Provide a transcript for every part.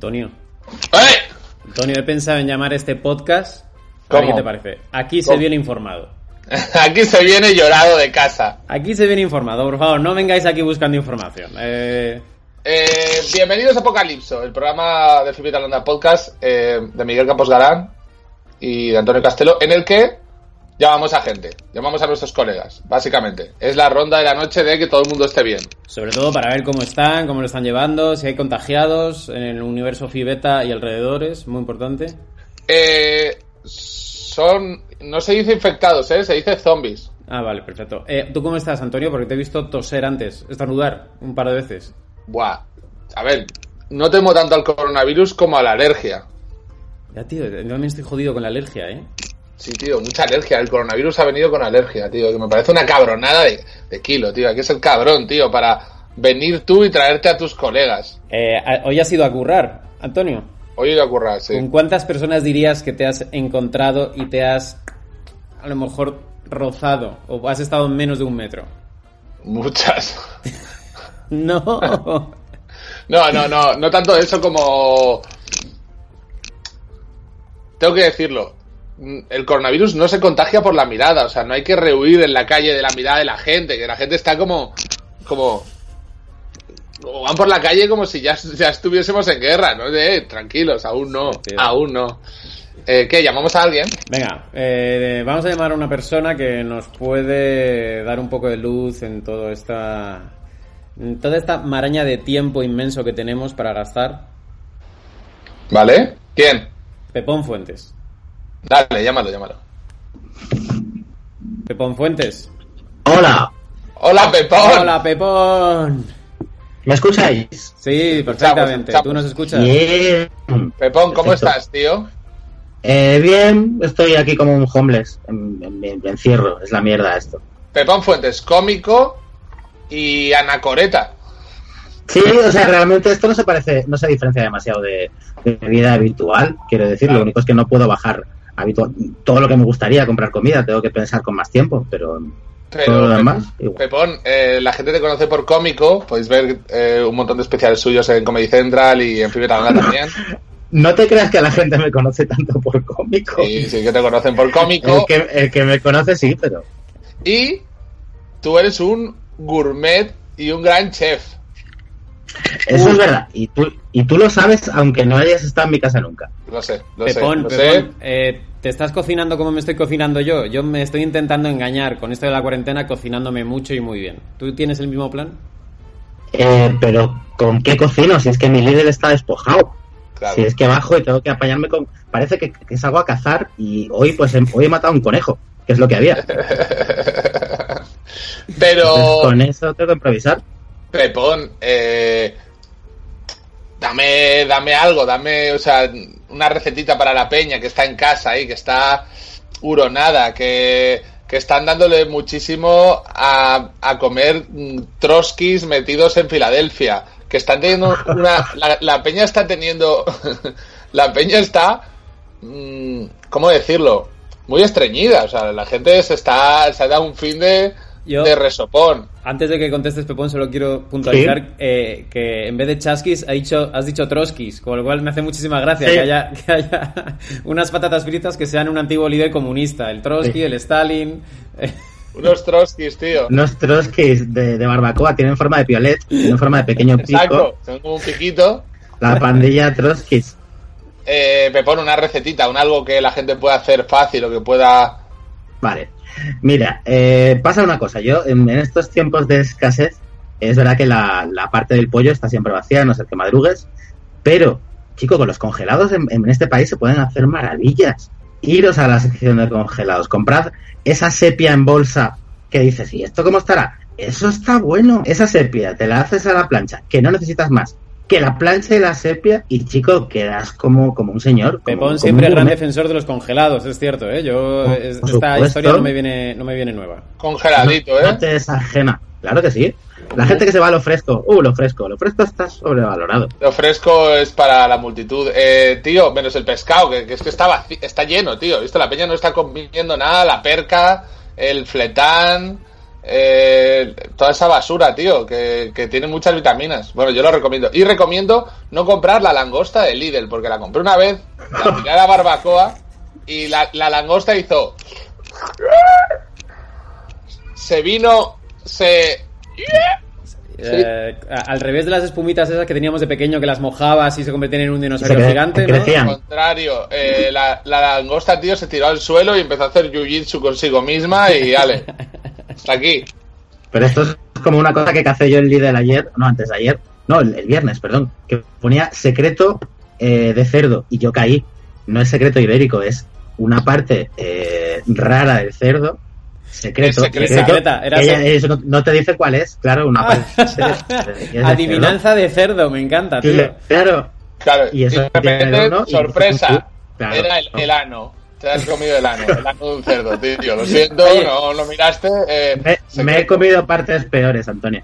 Antonio. ¡Eh! Antonio, he pensado en llamar este podcast. ¿Cómo? ¿Qué te parece? Aquí se viene informado. Aquí se viene llorado de casa. Aquí se viene informado, por favor, no vengáis aquí buscando información. Eh, Eh, bienvenidos a Apocalipso, el programa de Flippy Talanda Podcast eh, de Miguel Campos Galán y de Antonio Castelo, en el que llamamos a gente, llamamos a nuestros colegas, básicamente. Es la ronda de la noche de que todo el mundo esté bien. Sobre todo para ver cómo están, cómo lo están llevando, si hay contagiados en el universo Fibeta y alrededores, muy importante. Eh, son. No se dice infectados, ¿eh? Se dice zombies. Ah, vale, perfecto. Eh, ¿Tú cómo estás, Antonio? Porque te he visto toser antes, estornudar un par de veces. Buah. A ver, no temo tanto al coronavirus como a la alergia. Ya, tío, yo también estoy jodido con la alergia, ¿eh? Sí, tío, mucha alergia. El coronavirus ha venido con alergia, tío. Que me parece una cabronada de, de kilo, tío. Aquí es el cabrón, tío, para venir tú y traerte a tus colegas. Eh, Hoy has ido a currar, Antonio. Hoy voy a currar, sí. ¿Con cuántas personas dirías que te has encontrado y te has a lo mejor rozado o has estado en menos de un metro? Muchas. No. No, no, no. No tanto eso como. Tengo que decirlo. Mm, El coronavirus no se contagia por la mirada. O sea, no hay que rehuir en la calle de la mirada de la gente. Que la gente está como. Como. como van por la calle como si ya, ya estuviésemos en guerra, ¿no? Eh, tranquilos, aún no. Aún no. Eh, ¿Qué? ¿Llamamos a alguien? Venga, eh, vamos a llamar a una persona que nos puede dar un poco de luz en toda esta en toda esta maraña de tiempo inmenso que tenemos para gastar. ¿Vale? ¿Quién? Pepón Fuentes. Dale, llámalo, llámalo. Pepón Fuentes. Hola, Hola, Pepón. Hola, Pepón. ¿me escucháis? Sí, perfectamente. escuchamos. ¿Tú nos escuchas? Bien. Pepón, ¿cómo Perfecto. estás, tío? Eh, bien, estoy aquí como un homeless, en, en- en encierro, es la mierda esto. Pepón Fuentes, cómico y anacoreta. Sí, o sea, realmente esto no se parece, no se diferencia demasiado de, vida habitual, quiero decir, Claro. lo único es que no puedo bajar habitual, todo lo que me gustaría comprar comida, tengo que pensar con más tiempo, pero Pero, todo lo Pep- demás. Pepón, eh, la gente te conoce por cómico. Podéis ver eh, un montón de especiales suyos en Comedy Central y en Fibra Talanda también. No te creas que la gente me conoce tanto por cómico. Y sí que te conocen por El cómico. que, el que me conoce sí, pero Y tú eres un gourmet y un gran chef. eso es verdad. Y tú, y tú lo sabes, aunque no hayas estado en mi casa nunca. Lo sé, lo Pepón, sé, lo Pepón, eh, ¿te estás cocinando como me estoy cocinando yo? Yo me estoy intentando engañar con esto de la cuarentena cocinándome mucho y muy bien. ¿Tú tienes el mismo plan? Eh, pero ¿con qué cocino? Si es que mi líder está despojado. Claro. Si es que bajo y tengo que apañarme con... Parece que, que salgo a cazar y hoy pues he, hoy he matado un conejo, que es lo que había. Pero, Entonces, con eso tengo que improvisar. Pepón, eh, dame, dame algo, dame, o sea, una recetita para la peña que está en casa ahí, que está huronada, que, que están dándole muchísimo a, a comer mm, trotskis metidos en Filadelfia, que están teniendo una, la, la peña está teniendo, la peña está, mm, ¿cómo decirlo? Muy estreñida, o sea, la gente se está, se ha dado un fin de, Yo- de resopón. Antes de que contestes, Pepón, solo quiero puntualizar eh, que en vez de chasquis ha dicho, has dicho troskis, con lo cual me hace muchísima gracia Sí. que, haya, que haya unas patatas fritas que sean un antiguo líder comunista. El Trotsky, Sí. el Stalin. eh, Unos trotskis, tío. Unos trotskis de, de barbacoa tienen forma de piolet, tienen forma de pequeño pico. Exacto, son como un piquito. La pandilla trotskis. Eh, me pone una recetita, un algo que la gente pueda hacer fácil o que pueda. Vale. Mira, eh, pasa una cosa. Yo en, estos tiempos de escasez es verdad que la, la parte del pollo está siempre vacía, no ser que madrugues, pero, chico, con los congelados en, en este país se pueden hacer maravillas. Iros a la sección de congelados, comprad esa sepia en bolsa que dices, ¿y esto cómo estará? Eso está bueno. Esa sepia te la haces a la plancha, que no necesitas más. Que la plancha y la sepia, y chico, quedas como, como un señor. como- Pepón como siempre gran defensor de los congelados, es cierto, ¿eh? Yo, Por- es- por esta supuesto. historia no me viene, no me viene nueva. Congeladito, No ¿eh? te desajena. Claro que sí. La gente que se va a lo fresco, uh, lo fresco, lo fresco está sobrevalorado. Lo fresco es para la multitud. Eh, tío, menos el pescado, que, que es que está, vaci- está lleno, tío. ¿Viste? La peña no está comiendo nada, la perca, el fletán, eh, toda esa basura, tío, que, que tiene muchas vitaminas. Bueno, yo lo recomiendo. Y recomiendo no comprar la langosta de Lidl, porque la compré una vez, la tiré a la barbacoa y la, la langosta hizo... Se vino, se... Eh, al revés de las espumitas esas que teníamos de pequeño que las mojabas y se convertían en un dinosaurio Se gigante, ¿no? crecían. Al contrario, eh, la, la langosta, tío, se tiró al suelo y empezó a hacer jiu-jitsu consigo misma y ale, hasta aquí. Pero esto es como una cosa que cacé yo en Lidl ayer, no, antes de ayer, no, el, el viernes, perdón, que ponía secreto eh, de cerdo y yo caí. No es secreto ibérico, es una parte eh, rara del cerdo. Secreto. Secreta, era ella- eso no, no te dice cuál es, claro, una parte. que es de Adivinanza de cerdo, me encanta, tío. Claro, Claro, Y eso de repente, tiene uno y sorpresa, dices, claro. era el, el ano. Te has comido el ano, el ano de un cerdo, tío. Lo siento, Oye. no lo miraste. eh, me, he comido partes peores, Antonio.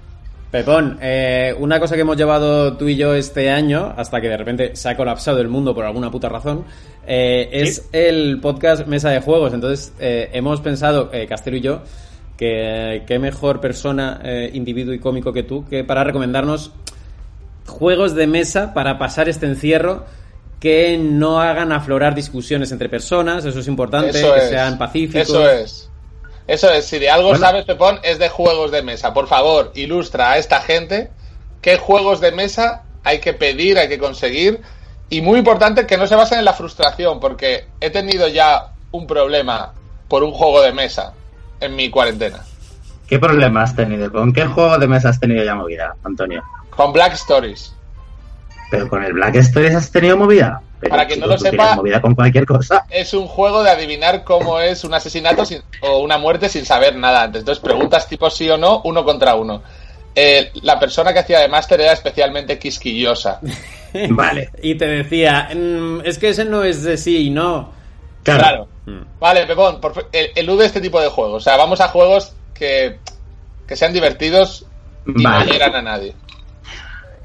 Pepón, eh, una cosa que hemos llevado tú y yo este año, hasta que de repente se ha colapsado el mundo por alguna puta razón, eh, es el podcast Mesa de Juegos. Entonces, eh, hemos pensado, eh, Castelo y yo, que qué mejor persona, eh, individuo y cómico que tú, que para recomendarnos juegos de mesa para pasar este encierro que no hagan aflorar discusiones entre personas, eso es importante, Eso que es. sean pacíficos. Eso es. Eso es. Si de algo Bueno. sabes, Pepón, es de juegos de mesa. Por favor, ilustra a esta gente qué juegos de mesa hay que pedir, hay que conseguir. Y muy importante que no se basen en la frustración, porque he tenido ya un problema por un juego de mesa en mi cuarentena. ¿Qué problema has tenido? ¿Con qué juego de mesa has tenido ya movida, Antonio? Con Black Stories. Pero con el Black Stories has tenido movida. Pero, Para quien no lo sepa- movida con cualquier cosa. Es un juego de adivinar cómo es un asesinato sin- o una muerte sin saber nada antes. Entonces preguntas tipo sí o no, uno contra uno. Eh, la persona que hacía de máster era especialmente quisquillosa. Vale. Y te decía, "Mm, es que ese no es de sí y no. Claro. Claro. Mm. Vale, Pepón, el- elude este tipo de juegos. O sea, vamos a juegos que, que sean divertidos y Vale. no hieran a nadie.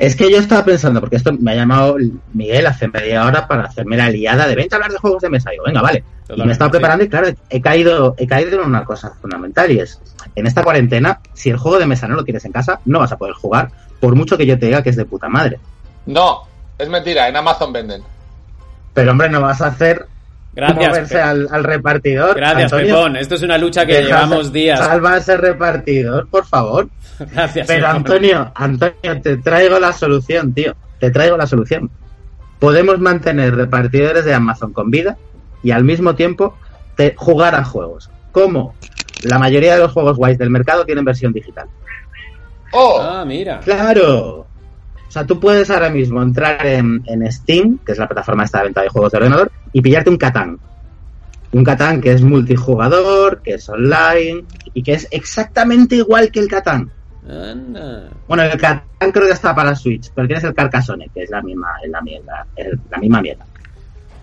Es que yo estaba pensando, porque esto me ha llamado Miguel hace media hora para hacerme la liada de vente a hablar de juegos de mesa. Y digo, venga, vale. y me estaba sí. preparando y claro, he caído, he caído en una cosa fundamental y es, en esta cuarentena, si el juego de mesa no lo tienes en casa, no vas a poder jugar, por mucho que yo te diga que es de puta madre. No, es mentira, en Amazon venden. Pero hombre, no vas a hacer Gracias, al, al repartidor. Gracias, Antonio. Pepón. Esto es una lucha que llevamos días. Salva ese repartidor, por favor. Gracias, Pero Pepón. Antonio, Antonio, te traigo la solución, tío. Te traigo la solución. Podemos mantener repartidores de Amazon con vida y al mismo tiempo te- jugar a juegos. ¿Cómo? La mayoría de los juegos guays del mercado tienen versión digital. ¡Oh! Ah, mira. ¡Claro! O sea, tú puedes ahora mismo entrar en, en Steam, que es la plataforma esta de venta de juegos de ordenador, y pillarte un Catán. Un Catán que es multijugador, que es online, y que es exactamente igual que el Catán. Bueno, el Catán creo que está para Switch, pero tienes el Carcassonne, que es la misma, es la mierda, es la misma mierda.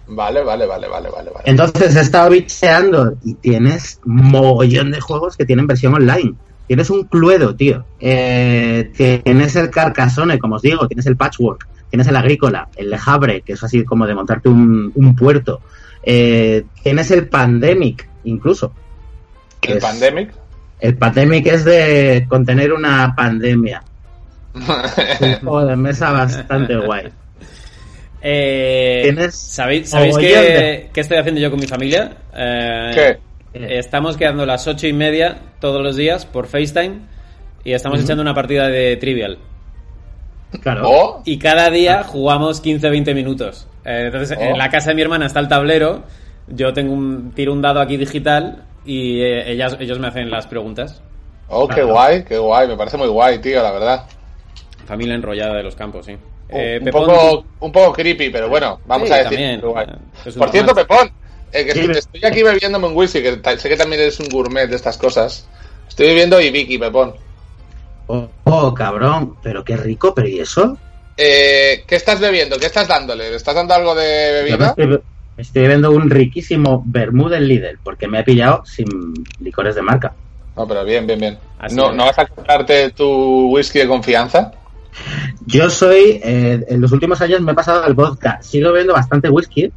Vale, vale, vale, vale, vale. vale. Entonces he estado bicheando y tienes mogollón de juegos que tienen versión online. Tienes un Cluedo, tío. Eh, tienes el Carcassonne, como os digo, tienes el Patchwork, tienes el Agrícola, el Le Havre, que es así como de montarte un, un puerto. Eh, tienes el Pandemic, incluso. ¿El es- Pandemic? El Pandemic es de contener una pandemia. Un juego de mesa bastante guay. Eh, Tienes ¿Sabéis, ¿sabéis mogollón qué, de- qué estoy haciendo yo con mi familia? Eh, ¿Qué? Estamos quedando a las ocho y media todos los días por FaceTime y estamos echando una partida de Trivial. Claro. ¿Oh? Y cada día jugamos 15-20 minutos. Eh, entonces, Oh. en la casa de mi hermana está el tablero, yo tengo un, tiro un dado aquí digital y eh, ellas, ellos me hacen las preguntas. Oh, qué Claro. guay, qué guay. Me parece muy guay, tío, la verdad. Familia enrollada de los campos, sí. Un- Eh, un, Pepón, poco, un poco creepy, pero bueno, vamos Sí, a decir. Por cierto. Pepón, eh, que estoy, estoy aquí bebiéndome un whisky, que sé que también eres un gourmet de estas cosas. Estoy bebiendo Ibiki, Pepón. Oh, oh, cabrón, pero qué rico, pero ¿y eso? Eh, ¿Qué estás bebiendo? ¿Qué estás dándole? ¿Le estás dando algo de bebida? estoy, me estoy bebiendo un riquísimo vermú del Lidl, porque me he pillado sin licores de marca. No, pero bien, bien, bien. Así ¿No. ¿No vas a comprarte tu whisky de confianza? Yo soy, eh, en los últimos años me he pasado al vodka. Sigo bebiendo bastante whisky,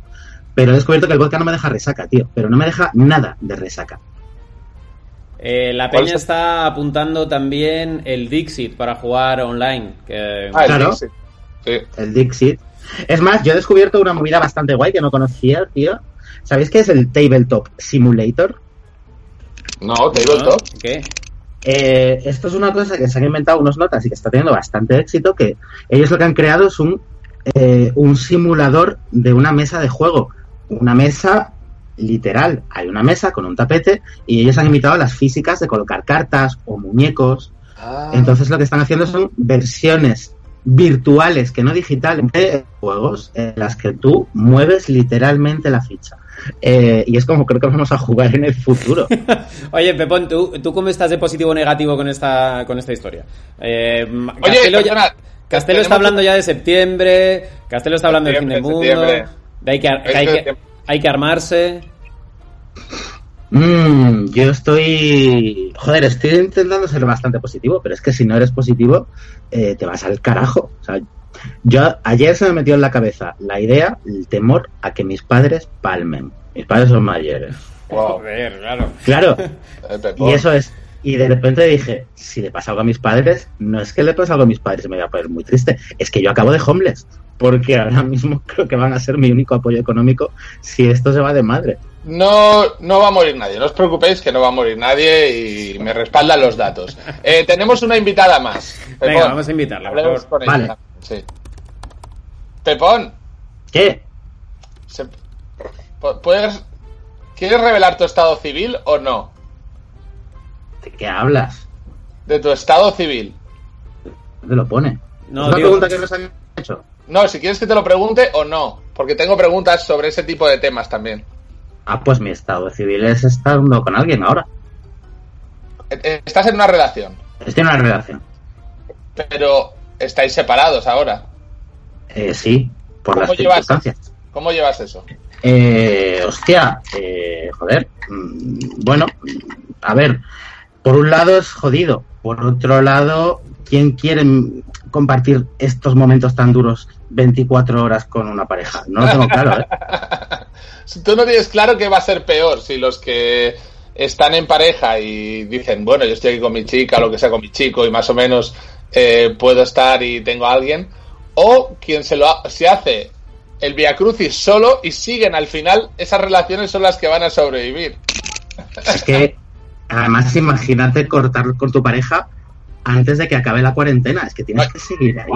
pero he descubierto que el vodka no me deja resaca, tío. Pero no me deja nada de resaca. eh, la ¿Cuál peña es? está apuntando también el Dixit para jugar online. Que... Ah, el Claro. Dixit. Sí. El Dixit. Es más, yo he descubierto una movida bastante guay que no conocía, tío. ¿Sabéis qué es el Tabletop Simulator? No, ¿No? tabletop. ¿Qué? Eh, esto es una cosa que se han inventado unos notas y que está teniendo bastante éxito, que ellos lo que han creado es un, eh, un simulador de una mesa de juego. Una mesa literal. Hay una mesa con un tapete y ellos han imitado las físicas de colocar cartas o muñecos. Ah. Entonces lo que están haciendo son versiones virtuales, que no digitales, de juegos en las que tú mueves literalmente la ficha. Eh, y es como creo que vamos a jugar en el futuro. Oye, Pepón, ¿tú, ¿tú cómo estás de positivo o negativo con esta, con esta historia? Eh, Oye, Castelo, ya- perdona, Castelo está hablando ya de septiembre, Castelo está hablando del fin del mundo, hay que, hay, que, hay que armarse. Mm, yo estoy. Joder, estoy intentando ser bastante positivo, pero es que si no eres positivo, eh, te vas al carajo. O sea, yo ayer se me metió en la cabeza la idea, el temor a que mis padres palmen. Mis padres son mayores. Wow. Joder, claro. Claro, y eso es. Y de repente dije, si le pasa algo a mis padres, no es que le pase algo a mis padres y me voy a poner muy triste, es que yo acabo de homeless. Porque ahora mismo creo que van a ser mi único apoyo económico si esto se va de madre. No, no va a morir nadie, no os preocupéis que no va a morir nadie y me respaldan los datos. Eh, tenemos una invitada más. Venga, vamos a invitarla, por favor. con ella Vale. sí. Pepón, ¿Qué? ¿puedes, ¿quieres revelar tu estado civil o no? ¿De qué hablas? De tu estado civil. ¿Dónde lo pone? No, es una pregunta que nos han hecho. No, si quieres que te lo pregunte o no, porque tengo preguntas sobre ese tipo de temas también. Ah, pues mi estado civil es estando con alguien ahora. Eh, eh, Estás en una relación, Estoy en una relación. pero estáis separados ahora. Eh, sí, por ¿Cómo las llevas? circunstancias. ¿Cómo llevas eso? Eh, hostia, eh, joder. mm, Bueno, a ver, por un lado es jodido, por otro lado, ¿quién quiere compartir estos momentos tan duros 24 horas con una pareja? No lo tengo claro, ¿eh? Si tú no tienes claro que va a ser peor si los que están en pareja y dicen, bueno, yo estoy aquí con mi chica, lo que sea con mi chico y más o menos eh, puedo estar y tengo a alguien, o quien se lo ha- se hace el Via Crucis solo y siguen al final, esas relaciones son las que van a sobrevivir. Es que, además, imagínate cortar con tu pareja antes de que acabe la cuarentena. Es que tienes que seguir ahí.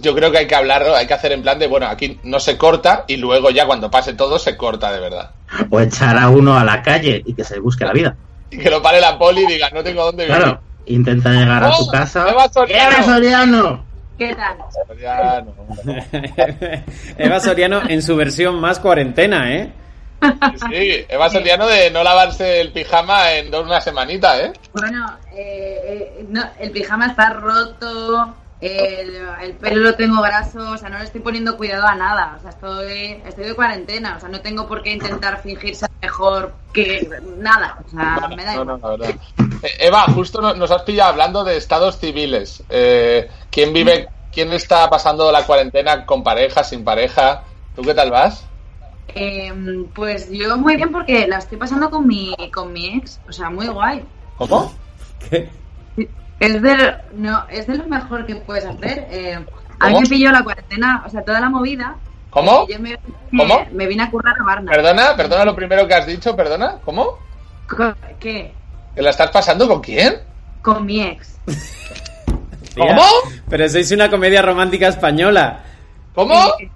Yo creo que hay que hablarlo, hay que hacer en plan de, bueno, aquí no se corta y luego ya cuando pase todo se corta de verdad. O echar a uno a la calle y que se busque la vida. Y que lo pare la poli y diga, no tengo dónde vivir. Claro, intenta llegar a ¡Oh! tu casa. Eva Soriano! ¡Eva Soriano! ¿Qué tal? Ya, no. Eva Soriano en su versión más cuarentena, ¿eh? Sí, Eva Soriano de no lavarse el pijama en una semanita, ¿eh? Bueno, eh, eh, no, el pijama está roto, el, el pelo lo tengo graso, o sea, no le estoy poniendo cuidado a nada. O sea, estoy, estoy de cuarentena, o sea, no tengo por qué intentar fingir ser mejor que nada. O sea, me da No, igual. no, verdad. Eh, Eva, justo no- nos has pillado hablando de estados civiles. Eh, ¿Quién vive, quién está pasando la cuarentena con pareja, sin pareja? ¿Tú qué tal vas? Eh, pues yo muy bien porque la estoy pasando con mi, con mi ex, o sea, muy guay. ¿Cómo? ¿Qué? Es de, lo- no, es de lo mejor que puedes hacer. Eh, a mí me pilló la cuarentena, o sea, toda la movida. ¿Cómo? y yo me, ¿Cómo? me vine a currar a Varna. Perdona, perdona lo primero que has dicho, perdona. ¿Cómo? ¿Qué? ¿Que la estás pasando con quién? Con mi ex. ¿Cómo? Pero sois una comedia romántica española. ¿Cómo? Sí.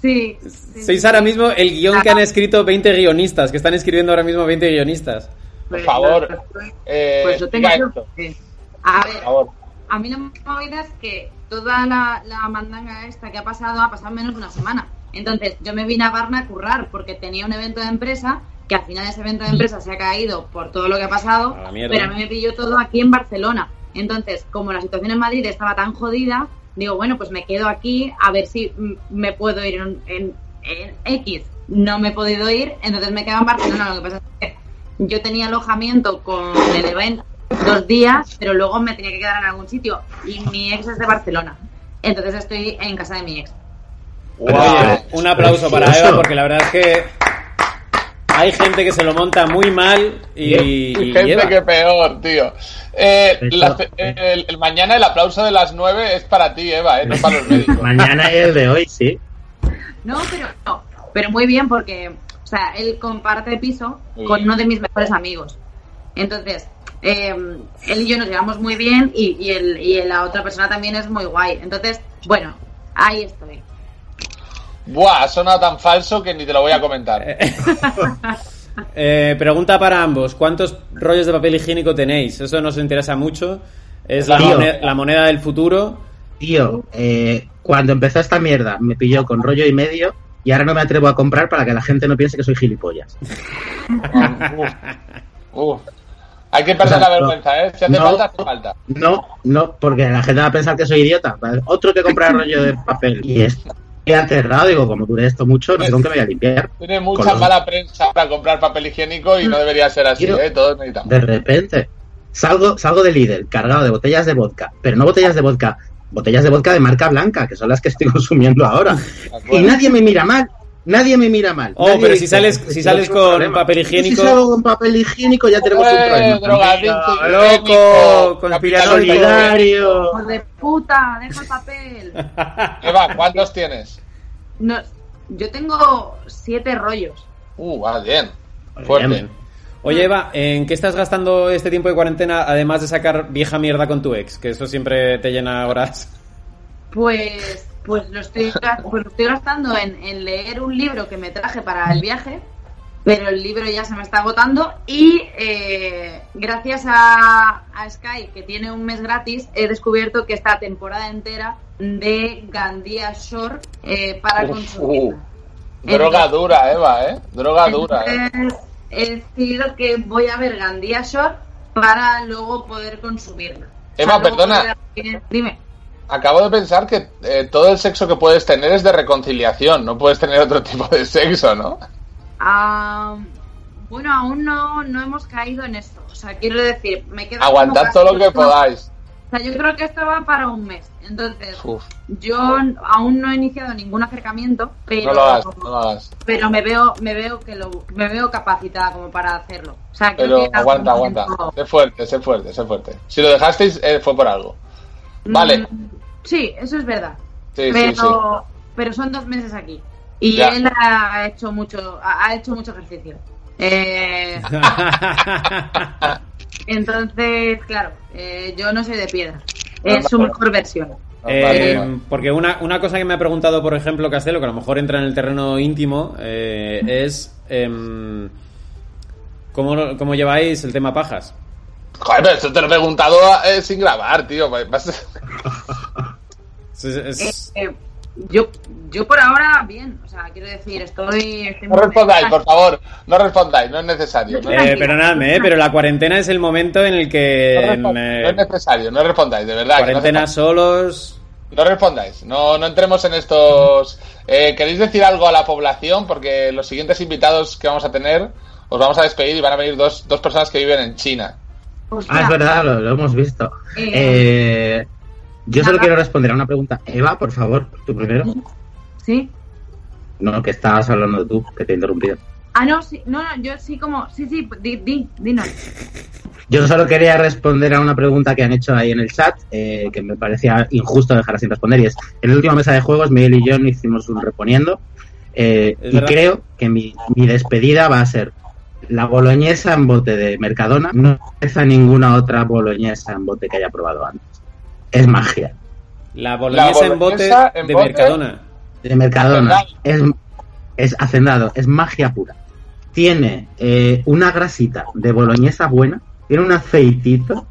Sí, Sois sí. ahora mismo el guion que han escrito 20 guionistas, que están escribiendo ahora mismo 20 guionistas. Pues, favor, no, pues, eh, pues tengo yo. esto. Sí. A Por ver, favor. a mí la movida es que toda la, la mandanga esta que ha pasado ha pasado menos de una semana. Entonces, yo me vine a Varna a currar porque tenía un evento de empresa que al final ese evento de empresa se ha caído por todo lo que ha pasado, A la mierda. pero a mí me pilló todo aquí en Barcelona. Entonces, como la situación en Madrid estaba tan jodida, digo, bueno, pues me quedo aquí a ver si mm, me puedo ir en, en- en X. No me he podido ir, entonces me quedo en Barcelona. Lo que pasa es que yo tenía alojamiento con el evento dos días, pero luego me tenía que quedar en algún sitio y mi ex es de Barcelona. Entonces estoy en casa de mi ex. Oye, un aplauso para. Eva porque la verdad es que hay gente que se lo monta muy mal y, Y y gente que peor, tío. Eh, la- el, el mañana el aplauso de las 9 es para ti, Eva, ¿eh? no para los médicos. Mañana y el de hoy, sí. No, pero no, pero muy bien porque, o sea, él comparte piso con uno de mis mejores amigos. Entonces, eh, él y yo nos llevamos muy bien y, y, el, y la otra persona también es muy guay. Entonces, bueno, ahí estoy. Buah, ha sonado tan falso que ni te lo voy a comentar. Eh, pregunta para ambos: ¿cuántos rollos de papel higiénico tenéis? Eso nos interesa mucho. Es la, Tío. moneda, la moneda del futuro. Tío, eh, cuando empezó esta mierda me pilló con rollo y medio y ahora no me atrevo a comprar para que la gente no piense que soy gilipollas. Hay que perder O sea, la vergüenza, ¿eh? Si hace no. falta, hace falta. No, no, porque la gente va a pensar que soy idiota. Otro que compra rollo de papel. Y es he aterrado, digo, como dure esto mucho, no sé con qué me voy a limpiar. Tiene mucha los- mala prensa para comprar papel higiénico y no debería ser así, Quiero- ¿eh? Todos necesitamos. De repente, salgo, salgo de Lidl cargado de botellas de vodka, pero no botellas de vodka, botellas de vodka de marca blanca, que son las que estoy consumiendo ahora. Y nadie me mira mal. Nadie me mira mal. Oh, pero dice, si sales- "Este si sales con problema". papel higiénico- Si salgo con papel higiénico ya tenemos un ¡Eh, problema. drogadicto Amiga, loco, conspiranoico. Solidario. ¡Hijo de puta! ¡Deja el papel! Eva, ¿cuántos tienes? No, yo tengo siete rollos. Uh, va bien. Fuerte. Bien. Oye, Eva, ¿en qué estás gastando este tiempo de cuarentena además de sacar vieja mierda con tu ex? Que eso siempre te llena horas. Pues, pues lo estoy, pues lo estoy gastando en, en leer un libro que me traje para el viaje, pero el libro ya se me está agotando y eh, gracias a, a Sky, que tiene un mes gratis, he descubierto que esta temporada entera de Gandía Shore eh, para consumir. uh. Droga dura, Eva, ¿eh? Droga dura, ¿eh? Entonces, he decidido que voy a ver Gandía Shore para luego poder consumirla. Luego perdona. poder- Dime. Acabo de pensar que eh, todo el sexo que puedes tener es de reconciliación, no puedes tener otro tipo de sexo, ¿no? Ah, bueno, aún no, no hemos caído en esto. O sea, quiero decir, me queda. Aguantad todo lo que podáis. O sea, yo creo que esto va para un mes. Entonces, Uf, yo aún no he iniciado ningún acercamiento, pero, no lo hagas, no lo hagas. pero me veo, me veo que lo, me veo capacitada como para hacerlo. O sea, creo Pero que en algún aguanta, aguanta. Sé fuerte, sé fuerte, sé fuerte. Si lo dejasteis eh, fue por algo. Vale. Mm, Sí, eso es verdad. Sí, sí, pero, pero son dos meses aquí. Y Ya. él ha hecho mucho, ha hecho mucho ejercicio. Eh, entonces, claro, eh, yo no soy de piedra. Es su mejor versión. Eh, Normal. porque una, una cosa que me ha preguntado, por ejemplo, Castelo, que a lo mejor entra en el terreno íntimo, eh, es em, ¿cómo, ¿cómo lleváis el tema pajas? Joder, pero esto te lo he preguntado eh, sin grabar, tío. Vas- Es- es- Eh, eh, yo, yo por ahora, bien. O sea, quiero decir, estoy. estoy No respondáis, por favor. No respondáis, no es necesario. No, eh, perdonadme, eh, pero la cuarentena es el momento en el que... no eh, no es necesario, no respondáis, de verdad. cuarentena solos... No respondáis, no, no entremos en estos... Eh, ¿Queréis decir algo a la población? Porque los siguientes invitados que vamos a tener os vamos a despedir y van a venir dos, dos personas que viven en China. Hostia, Ah, es verdad, lo, lo hemos visto. Eh, Eh, yo solo quiero responder a una pregunta. Eva, por favor, tú primero. Sí. No, que estabas hablando tú, que te he interrumpido. Ah, no, sí. No, no, yo sí, como. Sí, sí, di, di, dinos. Yo solo quería responder a una pregunta que han hecho ahí en el chat, eh, que me parecía injusto dejar sin responder, y es, en la última mesa de juegos, Miguel y yo no hicimos un reponiendo, eh, Es y verdad. creo que mi, mi despedida va a ser la boloñesa en bote de Mercadona, no a ninguna otra boloñesa en bote que haya probado antes. Es magia. La boloñesa en bote de bote. Mercadona. De Mercadona. Es, es hacendado, es magia pura. tiene eh, una grasita de boloñesa buena, tiene un aceitito.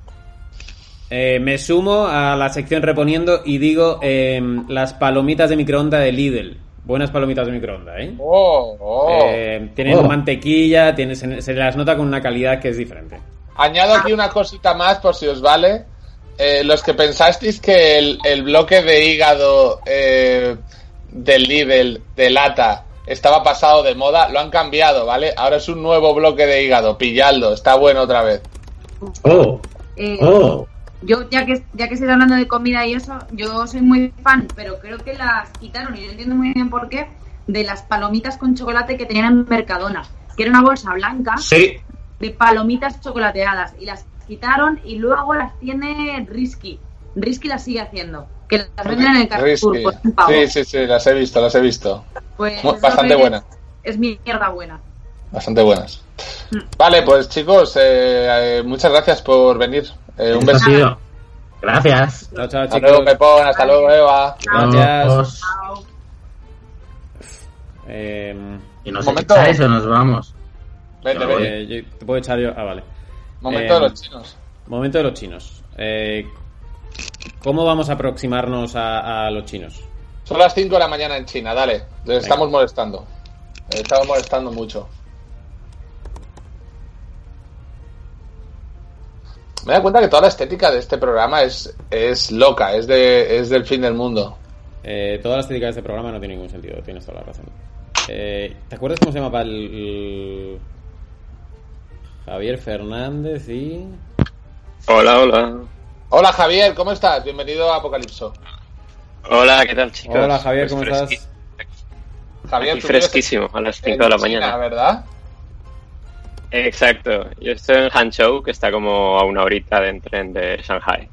Eh, me sumo a la sección reponiendo y digo em, las palomitas de microondas de Lidl. Buenas palomitas de microondas, ¿eh? Oh, oh. Eh, tienen Oh. mantequilla, tienen, se, se las nota con una calidad que es diferente. Añado aquí una cosita más por si os vale. Eh, los que pensasteis que el, el bloque de hígado eh, del Lidl de lata estaba pasado de moda, lo han cambiado, ¿vale? Ahora es un nuevo bloque de hígado, pilladlo, está bueno otra vez. Oh, Eh, oh. Yo, ya que, ya que estoy hablando de comida y eso, yo soy muy fan, pero creo que las quitaron, y yo entiendo muy bien por qué, de las palomitas con chocolate que tenían en Mercadona, que era una bolsa blanca Sí, de palomitas chocolateadas, y las quitaron y luego las tiene Risky. Risky las sigue haciendo, que las venden en el Carrefour Risky. por un pavo. Sí, sí, sí, las he visto, las he visto. Pues bastante es- buena. Es mierda buena. Bastante buenas. Mm. Vale, pues chicos, eh, eh, muchas gracias por venir. Eh, un beso. Gracias. Chao, chao, Hasta luego. Pepón. Hasta luego, Eva. Gracias. Nos- Chao. Em, ¿Y nos echáis o nos vamos? Vete, vete. eh, yo- ¿Te puedo echar yo? Ah, vale. Momento Eh, de los chinos. Momento de los chinos. Eh, ¿Cómo vamos a aproximarnos a, a los chinos? Son las 5 de la mañana en China, dale. Les estamos molestando. Les estamos molestando mucho. Me da cuenta que toda la estética de este programa es, es loca, es, de, es del fin del mundo. Eh, toda la estética de este programa no tiene ningún sentido, tienes toda la razón. Eh, ¿Te acuerdas cómo se llamaba el, el- Javier Fernández y... Hola, hola. Hola Javier, ¿cómo estás? Bienvenido a Apocalipso. Hola, ¿qué tal, chicos? Hola Javier, Pues ¿cómo estás? Javier, Aquí fresquísimo, a las en 5 de la China, mañana. ¿verdad? Exacto. Yo estoy en Hangzhou, que está como a una horita de tren de Shanghai.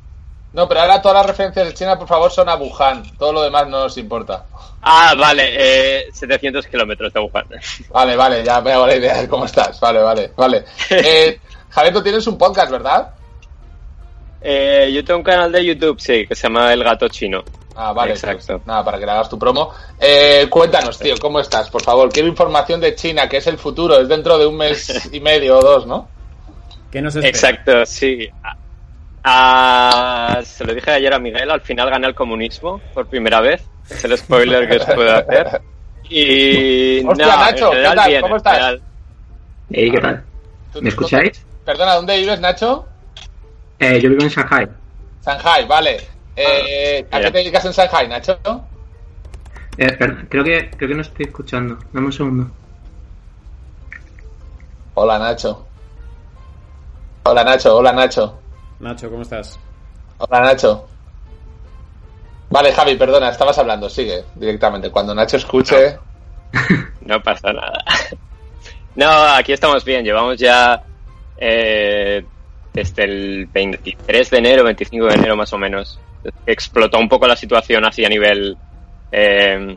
No, pero ahora todas las referencias de China, por favor, son a Wuhan. Todo lo demás no nos importa. Ah, vale, eh, 700 kilómetros de Wuhan. Vale, vale, ya me hago la idea de cómo estás. Vale, vale, vale. Eh, Javier, tú tienes un podcast, ¿verdad? Eh, yo tengo un canal de YouTube, sí, que se llama El Gato Chino. Ah, vale. Exacto. pues, nada, para que le hagas tu promo. Eh, cuéntanos, tío, ¿cómo estás? Por favor, quiero información de China, que es el futuro, es dentro de un mes y medio o dos, ¿no? ¿Qué nos espera? Exacto, sí. Ah, ah, se lo dije ayer a Miguel, al final gané el comunismo por primera vez. Es el spoiler que os puedo hacer. Y Hostia, no, Nacho, ¿qué tal? bien, ¿Cómo estás? general- Hey, ¿qué tal? ¿Tú- ¿Me escucháis? Perdona, ¿dónde vives, Nacho? Eh, yo vivo en Shanghai. Shanghai, vale. Eh, ¿A qué te dedicas en Shanghai, Nacho? Eh, creo que creo que no estoy escuchando. Dame un segundo. Hola, Nacho. Hola, Nacho, hola, Nacho. Nacho, ¿cómo estás? Hola, Nacho. Vale, Javi, perdona, estabas hablando, sigue directamente. Cuando Nacho escuche... No pasa nada. No, aquí estamos bien. Llevamos ya eh, desde el 23 de enero, 25 de enero más o menos. Explotó un poco la situación así a nivel eh,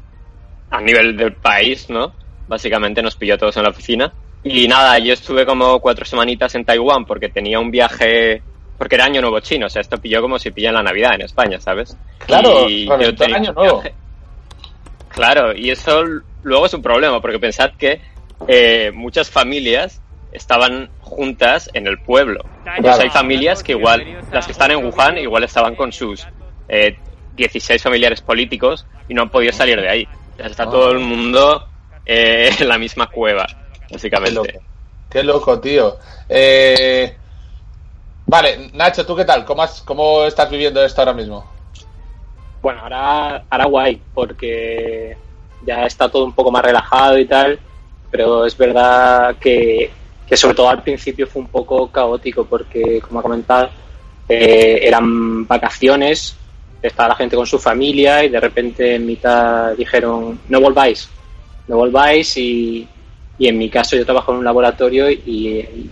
a nivel del país, ¿no? Básicamente nos pilló a todos en la oficina. Y nada, yo estuve como cuatro semanitas en Taiwán porque tenía un viaje, porque era año nuevo chino, o sea, esto pilló como si pillan la Navidad en España, ¿sabes? Claro, Y yo año nuevo. Claro, y eso luego es un problema, porque pensad que eh, muchas familias estaban juntas en el pueblo. Entonces hay familias que igual, las que están en Wuhan, igual estaban con sus eh, 16 familiares políticos y no han podido salir de ahí. Está todo el mundo eh, en la misma cueva, Qué loco. básicamente. Qué loco, tío. Eh, Vale, Nacho, ¿tú qué tal? ¿Cómo, has- ¿Cómo estás viviendo esto ahora mismo? Bueno, ahora, ahora guay, porque ya está todo un poco más relajado y tal, pero es verdad que, que sobre todo al principio fue un poco caótico, porque como ha comentado, eh, eran vacaciones, estaba la gente con su familia y de repente en mitad dijeron, no volváis, no volváis y, y en mi caso yo trabajo en un laboratorio y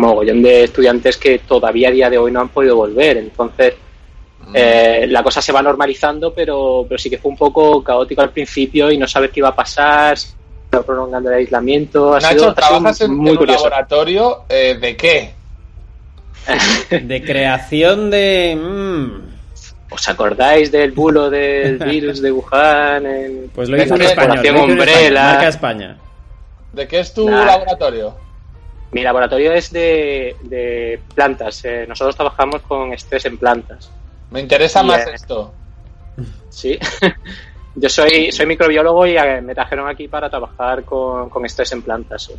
mogollón de estudiantes que todavía a día de hoy no han podido volver, entonces eh, la cosa se va normalizando, pero, pero sí que fue un poco caótico al principio y no saber qué iba a pasar, se iba prolongando el aislamiento. Ha Nacho, sido, ha sido ¿trabajas en, muy en un curioso. laboratorio eh, de qué? De creación de... mm, ¿Os acordáis del bulo del virus de Wuhan? En... pues lo hizo español, Umbrella. Marca España. ¿De qué es tu Nah. laboratorio? Mi laboratorio es de, de plantas. eh, nosotros trabajamos con estrés en plantas. Me interesa Y, más eh, esto. Sí. Yo soy, soy microbiólogo y eh, me trajeron aquí para trabajar con, con estrés en plantas. sí.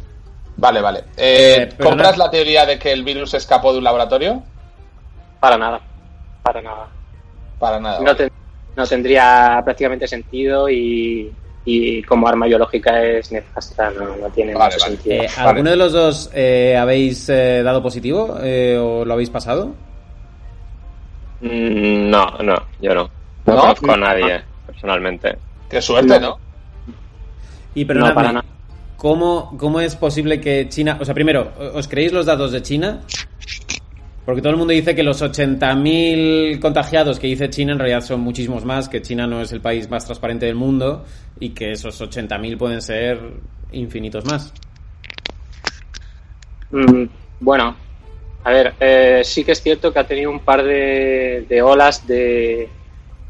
Vale, vale. Eh, Eh. ¿Compras la teoría de que el virus escapó de un laboratorio? Para nada. Para nada. Para nada. No, no tendría prácticamente sentido y, y como arma biológica es nefasta, no, no tiene Vale, mucho vale. sentido. Eh, ¿Alguno de los dos eh, habéis eh, dado positivo eh, o lo habéis pasado? Mm, No, no, yo no. No, ¿No? conozco a nadie, personalmente. Qué suerte, ¿no? No. Y No, perdonadme, para nada. ¿cómo, ¿cómo es posible que China... O sea, primero, ¿os creéis los datos de China? Porque todo el mundo dice que los 80.000 contagiados que dice China en realidad son muchísimos más, que China no es el país más transparente del mundo y que esos 80.000 pueden ser infinitos más. Mm, bueno, a ver, eh, sí que es cierto que ha tenido un par de, de olas de,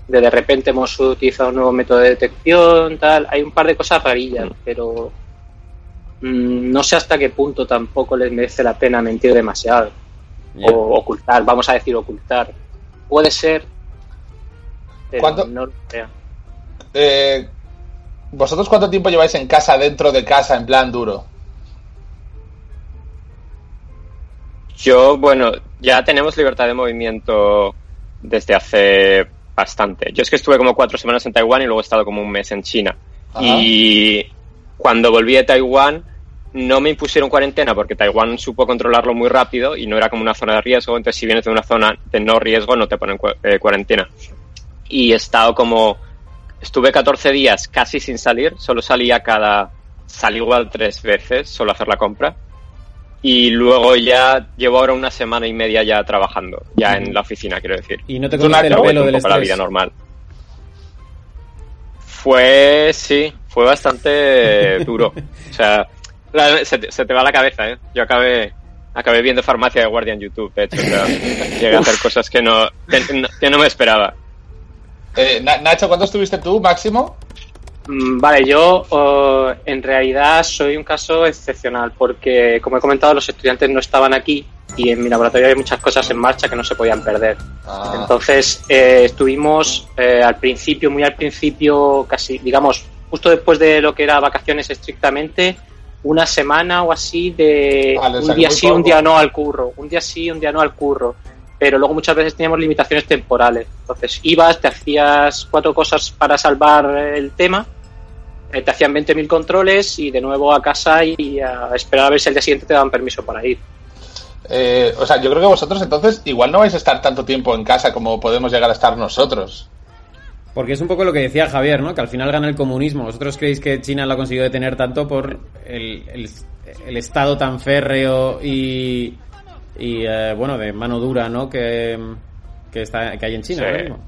de de repente hemos utilizado un nuevo método de detección, tal. Hay un par de cosas rarillas, pero mm, no sé hasta qué punto tampoco les merece la pena mentir demasiado O ocultar, vamos a decir ocultar. Puede ser, pero ¿Cuánto? no lo creo. Eh, ¿Vosotros cuánto tiempo lleváis en casa, dentro de casa, en plan duro? Yo, bueno, ya tenemos libertad de movimiento desde hace bastante. Yo es que estuve como cuatro semanas en Taiwán y luego he estado como un mes en China. Ajá. Y cuando volví de Taiwán no me impusieron cuarentena porque Taiwán supo controlarlo muy rápido y no era como una zona de riesgo. Entonces, si vienes de una zona de no riesgo, no te ponen eh, cuarentena. Y he estado como... Estuve 14 días casi sin salir, solo salía cada... Salí igual tres veces, solo hacer la compra. Y luego ya llevo ahora una semana y media ya trabajando, ya en la oficina, quiero decir. Y no te comiste el pelo del la vida normal. Fue, sí, fue bastante duro. O sea, la- se te, se te va la cabeza, ¿eh? Yo acabé, acabé viendo farmacia de guardia en YouTube, de hecho. Llegué a hacer cosas que no, que, no- que no me esperaba. Eh, Na- Nacho, ¿cuánto estuviste tú, máximo? Mm, Vale, yo oh, en realidad soy un caso excepcional porque, como he comentado, los estudiantes no estaban aquí y en mi laboratorio hay muchas cosas en marcha que no se podían perder. Ah, Entonces, eh, estuvimos eh, al principio, muy al principio, casi, digamos, justo después de lo que era vacaciones estrictamente, una semana o así de Vale, sea un día sí, un día no al curro, un día sí, un día no al curro. Pero luego muchas veces teníamos limitaciones temporales. Entonces ibas, te hacías cuatro cosas para salvar el tema, eh, te hacían 20.000 controles y de nuevo a casa y a esperar a ver si al día siguiente te daban permiso para ir. eh, o sea, yo creo que vosotros entonces igual no vais a estar tanto tiempo en casa como podemos llegar a estar nosotros. Porque es un poco lo que decía Javier, ¿no? Que al final gana el comunismo. ¿Vosotros creéis que China lo ha conseguido detener tanto por el, el- el estado tan férreo y, y eh, bueno, de mano dura, ¿no? Que, que, está, que hay en China Sí. ahora mismo.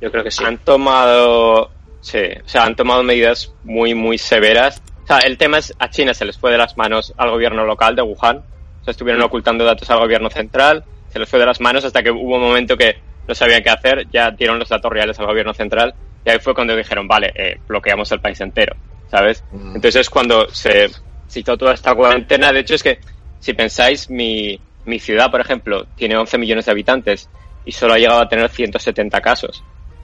Yo creo que sí. Han tomado, sí, o sea, han tomado medidas muy, muy severas. O sea, el tema es, a China se les fue de las manos al gobierno local de Wuhan. O sea, estuvieron ocultando datos al gobierno central. Se les fue de las manos hasta que hubo un momento que no sabían qué hacer. Ya dieron los datos reales al gobierno central. Y ahí fue cuando dijeron, vale, eh, bloqueamos el país entero, ¿sabes? Mm. Entonces es cuando se citó toda esta cuarentena. De hecho, es que, si pensáis, mi, mi ciudad, por ejemplo, tiene 11 millones de habitantes y solo ha llegado a tener 170 casos.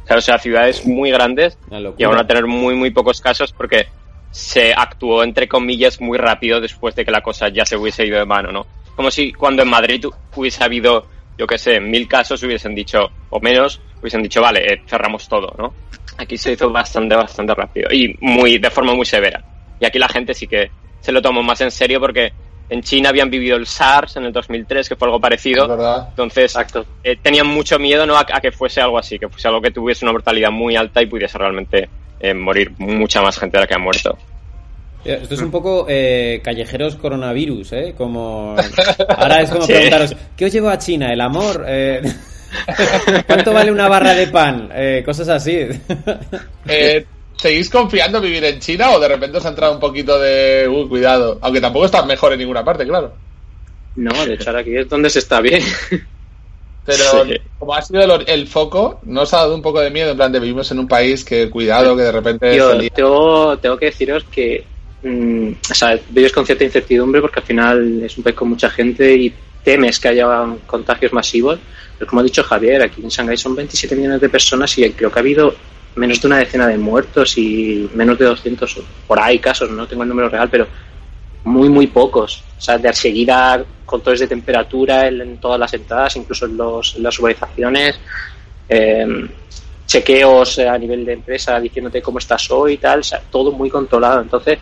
O sea, ciudades muy grandes locura. llegaron a tener muy, muy pocos casos porque se actuó, entre comillas, muy rápido después de que la cosa ya se hubiese ido de mano, ¿no? Como si cuando en Madrid hubiese habido, yo qué sé, mil casos hubiesen dicho, o menos, hubiesen dicho, vale, eh, cerramos todo, ¿no? Aquí se hizo bastante, bastante rápido y muy, de forma muy severa. Y aquí la gente sí que se lo tomó más en serio porque en China habían vivido el SARS en el 2003, que fue algo parecido. Verdad. Entonces, eh, tenían mucho miedo ¿no? a, a que fuese algo así, que fuese algo que tuviese una mortalidad muy alta y pudiese realmente eh, morir mucha más gente de la que ha muerto. Eh, Esto es un poco eh, callejeros coronavirus, ¿eh? Como... Ahora es como Sí. preguntaros, ¿qué os llevó a China? ¿El amor? Eh, ¿Cuánto vale una barra de pan? Eh, cosas así. Eh, ¿Seguís confiando en vivir en China o de repente os ha entrado un poquito de uy, cuidado? Aunque tampoco estás mejor en ninguna parte, claro. No, de hecho ahora aquí es donde se está bien. Pero Sí. como ha sido el, el foco, ¿no os ha dado un poco de miedo? En plan, de vivimos en un país que cuidado, que de repente Yo tengo que deciros que mm, o sea, vives con cierta incertidumbre porque al final es un país con mucha gente y temes que haya contagios masivos. Pero como ha dicho Javier, aquí en Shanghái son 27 millones de personas y creo que ha habido menos de una decena de muertos y menos de 200 por ahí casos, no tengo el número real, pero muy, muy pocos. O sea, de seguida controles de temperatura en, todas las entradas, incluso en, los, las urbanizaciones, eh, chequeos a nivel de empresa diciéndote cómo estás hoy y tal, o sea, todo muy controlado. Entonces,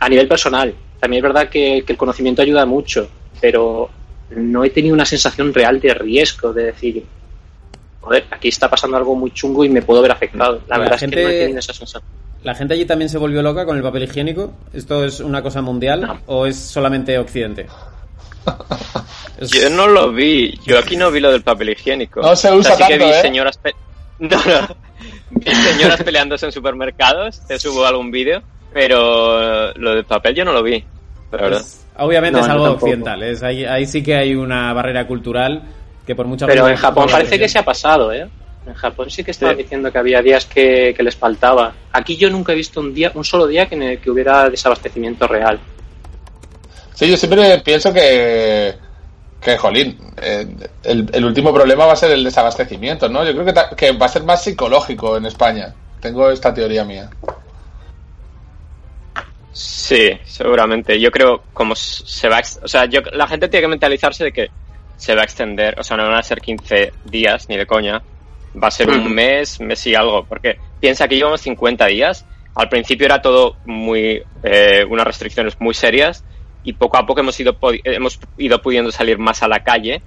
a nivel personal, también es verdad que, que el conocimiento ayuda mucho, pero no he tenido una sensación real de riesgo, de decir, joder, aquí está pasando algo muy chungo y me puedo ver afectado. La, verdad es que no he tenido esa sensación. ¿La gente allí también se volvió loca con el papel higiénico? ¿Esto es una cosa mundial o es solamente Occidente? Yo no lo vi. Yo aquí no vi lo del papel higiénico. No se usa o sea, sí que vi ¿eh? señoras pe- no, no. Vi señoras peleándose en supermercados. Te subo algún vídeo. Pero lo del papel yo no lo vi. La verdad. Obviamente No, es algo occidental. Es, ahí, ahí sí que hay una barrera cultural que por mucha Pero en Japón parece que se ha pasado, ¿eh? En Japón sí que estaban Sí. diciendo que había días que, que les faltaba. Aquí yo nunca he visto un día, un solo día que, en el que hubiera desabastecimiento real. Sí, yo siempre pienso que, que jolín, eh, el, el último problema va a ser el desabastecimiento, ¿no? Yo creo que, ta- que va a ser más psicológico en España. Tengo esta teoría mía. Sí, seguramente. Yo creo como se va o sea, yo, la gente tiene que mentalizarse de que se va a extender, o sea, no van a ser 15 días ni de coña. Va a ser un mes, mes y algo, porque piensa que llevamos 50 días. Al principio era todo muy eh, unas restricciones muy serias y poco a poco hemos ido hemos ido pudiendo salir más a la calle,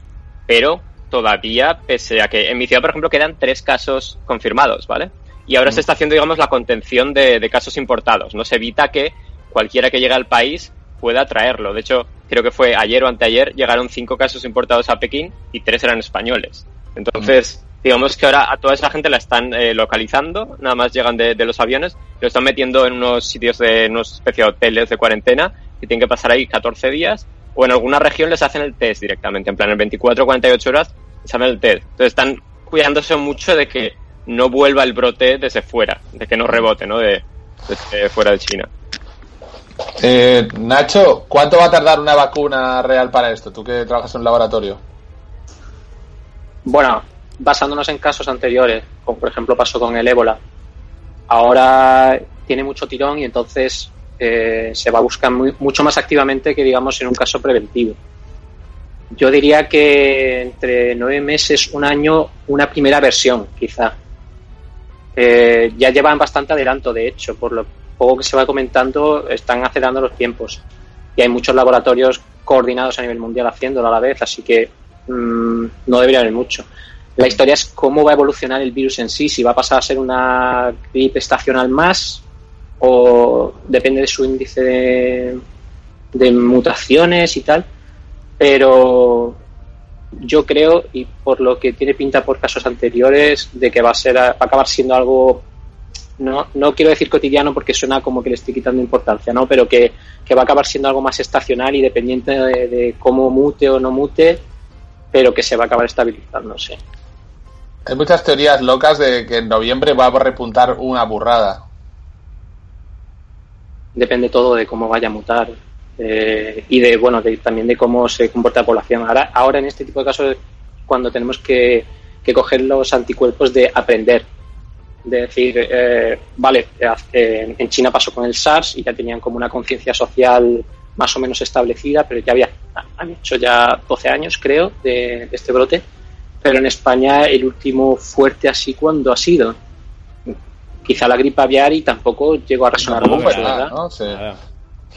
pero todavía pese a que en mi ciudad, por ejemplo, quedan tres casos confirmados, ¿vale? Y ahora se está haciendo, digamos, la contención de, de casos importados. No se evita que cualquiera que llegue al país pueda traerlo. De hecho, creo que fue ayer o anteayer, llegaron cinco casos importados a Pekín y tres eran españoles. Entonces, digamos que ahora a toda esa gente la están eh, localizando, nada más llegan de, de los aviones, lo están metiendo en unos sitios de unos especie de hoteles de cuarentena que tienen que pasar ahí 14 días o en alguna región les hacen el test directamente, en plan en 24 o 48 horas les hacen el test. Entonces están cuidándose mucho de que no vuelva el brote desde fuera, de que no rebote, ¿no? De, desde fuera de China. Eh, Nacho, ¿cuánto va a tardar una vacuna real para esto? Tú que trabajas en un laboratorio. Bueno, basándonos en casos anteriores, como por ejemplo pasó con el ébola, ahora tiene mucho tirón y entonces eh, se va a buscar mucho más activamente que digamos en un caso preventivo. Yo diría que entre nueve meses, un año, una primera versión, quizá. Eh, ya llevan bastante adelanto, de hecho, por lo poco que se va comentando, están acelerando los tiempos. Y hay muchos laboratorios coordinados a nivel mundial haciéndolo a la vez, así que mm, no debería haber mucho. La historia es cómo va a evolucionar el virus en sí, si va a pasar a ser una gripe estacional más o depende de su índice de, de mutaciones y tal. Pero yo creo, y por lo que tiene pinta por casos anteriores, de que va a ser va a acabar siendo algo no, no quiero decir cotidiano porque suena como que le estoy quitando importancia, ¿no? Pero que, que va a acabar siendo algo más estacional y dependiente de, de cómo mute o no mute, pero que se va a acabar estabilizando, sí. Hay muchas teorías locas de que en noviembre va a repuntar una burrada. Depende todo de cómo vaya a mutar eh, y de, bueno, de- también de cómo se comporta la población. Ahora, ahora en este tipo de casos cuando tenemos que, que coger los anticuerpos de aprender. De decir, eh, vale, eh, en China pasó con el SARS y ya tenían como una conciencia social más o menos establecida, pero ya había, han hecho ya 12 años, creo, de, de este brote. Pero en España el último fuerte así, cuando ha sido? Quizá la gripe aviar y tampoco llegó a resonar mucho, ¿verdad? ¿no? Sí.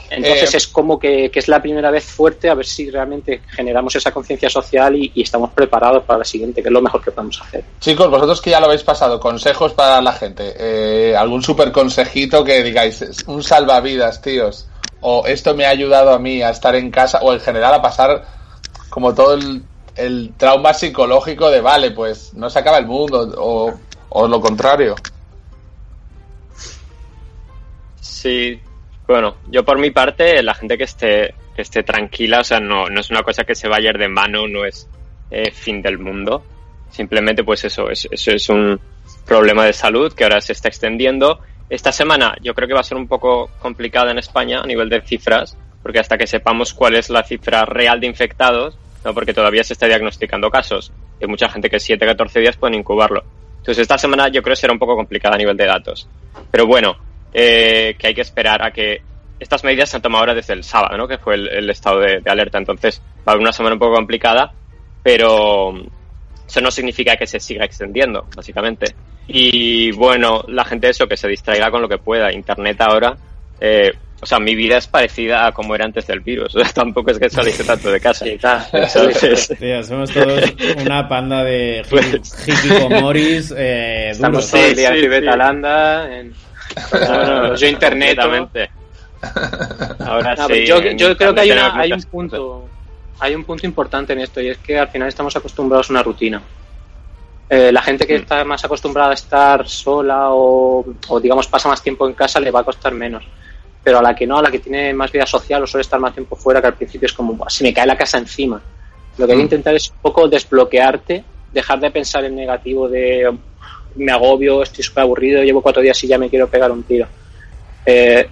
Entonces Eh, es como que, que es la primera vez fuerte a ver si realmente generamos esa conciencia social y, y estamos preparados para la siguiente, que es lo mejor que podemos hacer. Chicos, vosotros que ya lo habéis pasado, consejos para la gente. Eh, ¿Algún super consejito que digáis, "Es un salvavidas, tíos? O esto me ha ayudado a mí a estar en casa, o en general a pasar como todo el, el trauma psicológico de, vale, pues no se acaba el mundo, o, o lo contrario. Sí, bueno, yo por mi parte, la gente que esté, que esté tranquila, o sea, no, no es una cosa que se vaya de mano, no es eh, fin del mundo. Simplemente, pues eso, es, eso es un problema de salud que ahora se está extendiendo esta semana yo creo que va a ser un poco complicada en España a nivel de cifras, porque hasta que sepamos cuál es la cifra real de infectados, ¿no? porque todavía se está diagnosticando casos, hay mucha gente que 7, 14 días pueden incubarlo. Entonces esta semana yo creo que será un poco complicada a nivel de datos. Pero bueno, eh, que hay que esperar a que estas medidas se han tomado ahora desde el sábado, ¿no? que fue el, el estado de, de alerta. Entonces va a haber una semana un poco complicada, pero eso no significa que se siga extendiendo, básicamente. Y bueno, la gente eso, que se distraiga con lo que pueda. Internet ahora, eh, o sea, mi vida es parecida a como era antes del virus. O sea, tampoco es que saliese tanto de casa. somos todos una panda de hikikomoris eh, Estamos todo el día en Sí, sí. Bueno, yo internet. Ahora No, sí. yo, creo que hay, una- hay un punto hay un punto importante en esto y es que al final estamos acostumbrados a una rutina. Eh, la gente que está más acostumbrada a estar sola o, o, digamos pasa más tiempo en casa le va a costar menos. Pero a la que no, a la que tiene más vida social o suele estar más tiempo fuera, que al principio es como, "Buah, se me cae la casa encima. Lo que hay que intentar es un poco desbloquearte, dejar de pensar en negativo de me agobio, estoy súper aburrido, llevo cuatro días y ya me quiero pegar un tiro. Eh,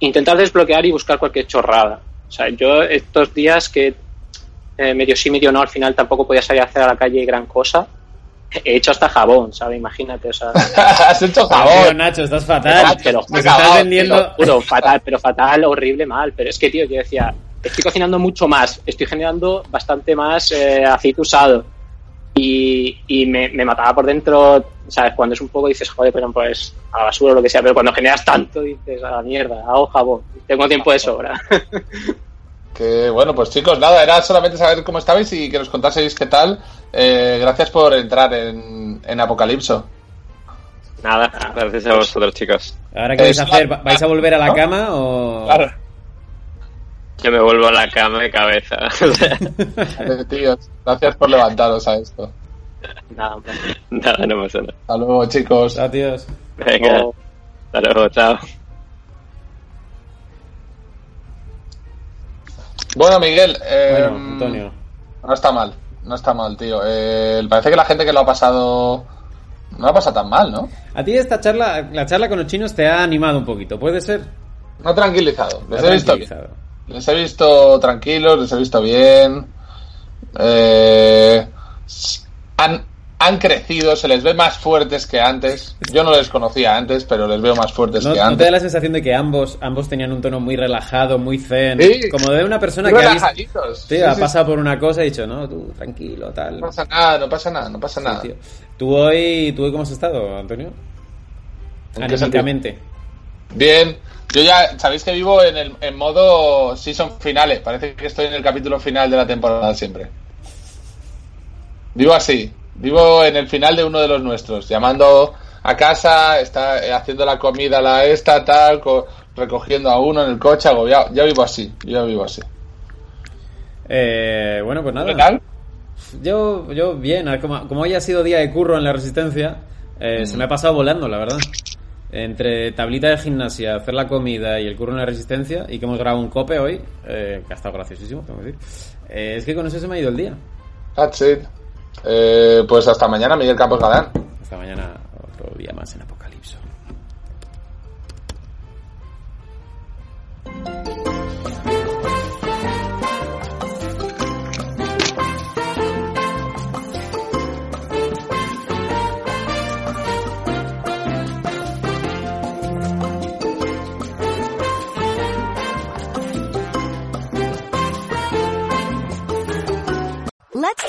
intentar desbloquear y buscar cualquier chorrada. O sea, yo estos días que eh, medio sí, medio no, al final tampoco podía salir a hacer a la calle gran cosa, he hecho hasta jabón, ¿sabes? Imagínate, o sea... Has hecho Tío, jabón. Nacho, estás fatal. Nos juro, estás tío. vendiendo... Juro, fatal, pero fatal, horrible, mal. Pero es que, tío, yo decía, estoy cocinando mucho más, estoy generando bastante más eh, aceite usado. Y, y me, me mataba por dentro, ¿sabes? Cuando es un poco dices, joder, pero pues a la basura o lo que sea, pero cuando generas tanto dices, a la mierda, hago jabón, tengo tiempo de sobra. Que bueno, pues chicos, nada, era solamente saber cómo estabais y que nos contaseis qué tal. Eh, gracias por entrar en, en Apocalipso. Nada, gracias a vosotros, chicos. ¿Ahora qué vais a Es- hacer? ¿Va- ¿Vais a volver a la cama o...? Claro. Yo me vuelvo a la cama de cabeza. Eh, tíos, gracias por levantaros a esto. Nada, hombre. nada, no pasa nada. Hasta luego, chicos. Tíos. Venga, hasta luego, chao. Bueno, Miguel, eh, Bueno, Antonio. no está mal, no está mal, tío. Eh, parece que la gente que lo ha pasado no lo ha pasado tan mal, ¿no? A ti esta charla, la charla con los chinos te ha animado un poquito, ¿puede ser? No tranquilizado. Les ha he visto bien. Les he visto tranquilos, les he visto bien. Eh, han, han crecido, se les ve más fuertes que antes. Yo no les conocía antes, pero les veo más fuertes ¿No, que no te antes. da la sensación de que ambos, ambos tenían un tono muy relajado, muy zen? Sí. Como de una persona que ha, visto, relajaditos. tío, Sí, ha sí, pasado por una cosa y ha dicho, no, tú, tranquilo, tal. No pasa nada, no pasa nada, no pasa nada. tío. ¿Tú hoy, ¿Tú hoy cómo has estado, Antonio? ¿En qué Anímicamente. Bien, yo ya sabéis que vivo en, el, en modo season finales. Parece que estoy en el capítulo final de la temporada siempre. Vivo así. Vivo en el final de uno de los nuestros, llamando a casa, está eh, haciendo la comida, la esta, tal, co- recogiendo a uno en el coche, agobiado. Ya vivo así, yo ya vivo así. Eh, bueno, pues nada. ¿Qué tal? Yo, yo bien, como, como hoy ha sido día de curro en la resistencia, eh, se me ha pasado volando, la verdad. Entre tablita de gimnasia, hacer la comida y el curro en la resistencia, y que hemos grabado un cope hoy, eh, que ha estado graciosísimo, tengo que decir. Eh, es que con eso se me ha ido el día. That's it. Eh, pues hasta mañana, Miguel Campos Galán. Hasta mañana, otro día más en Apocalipso.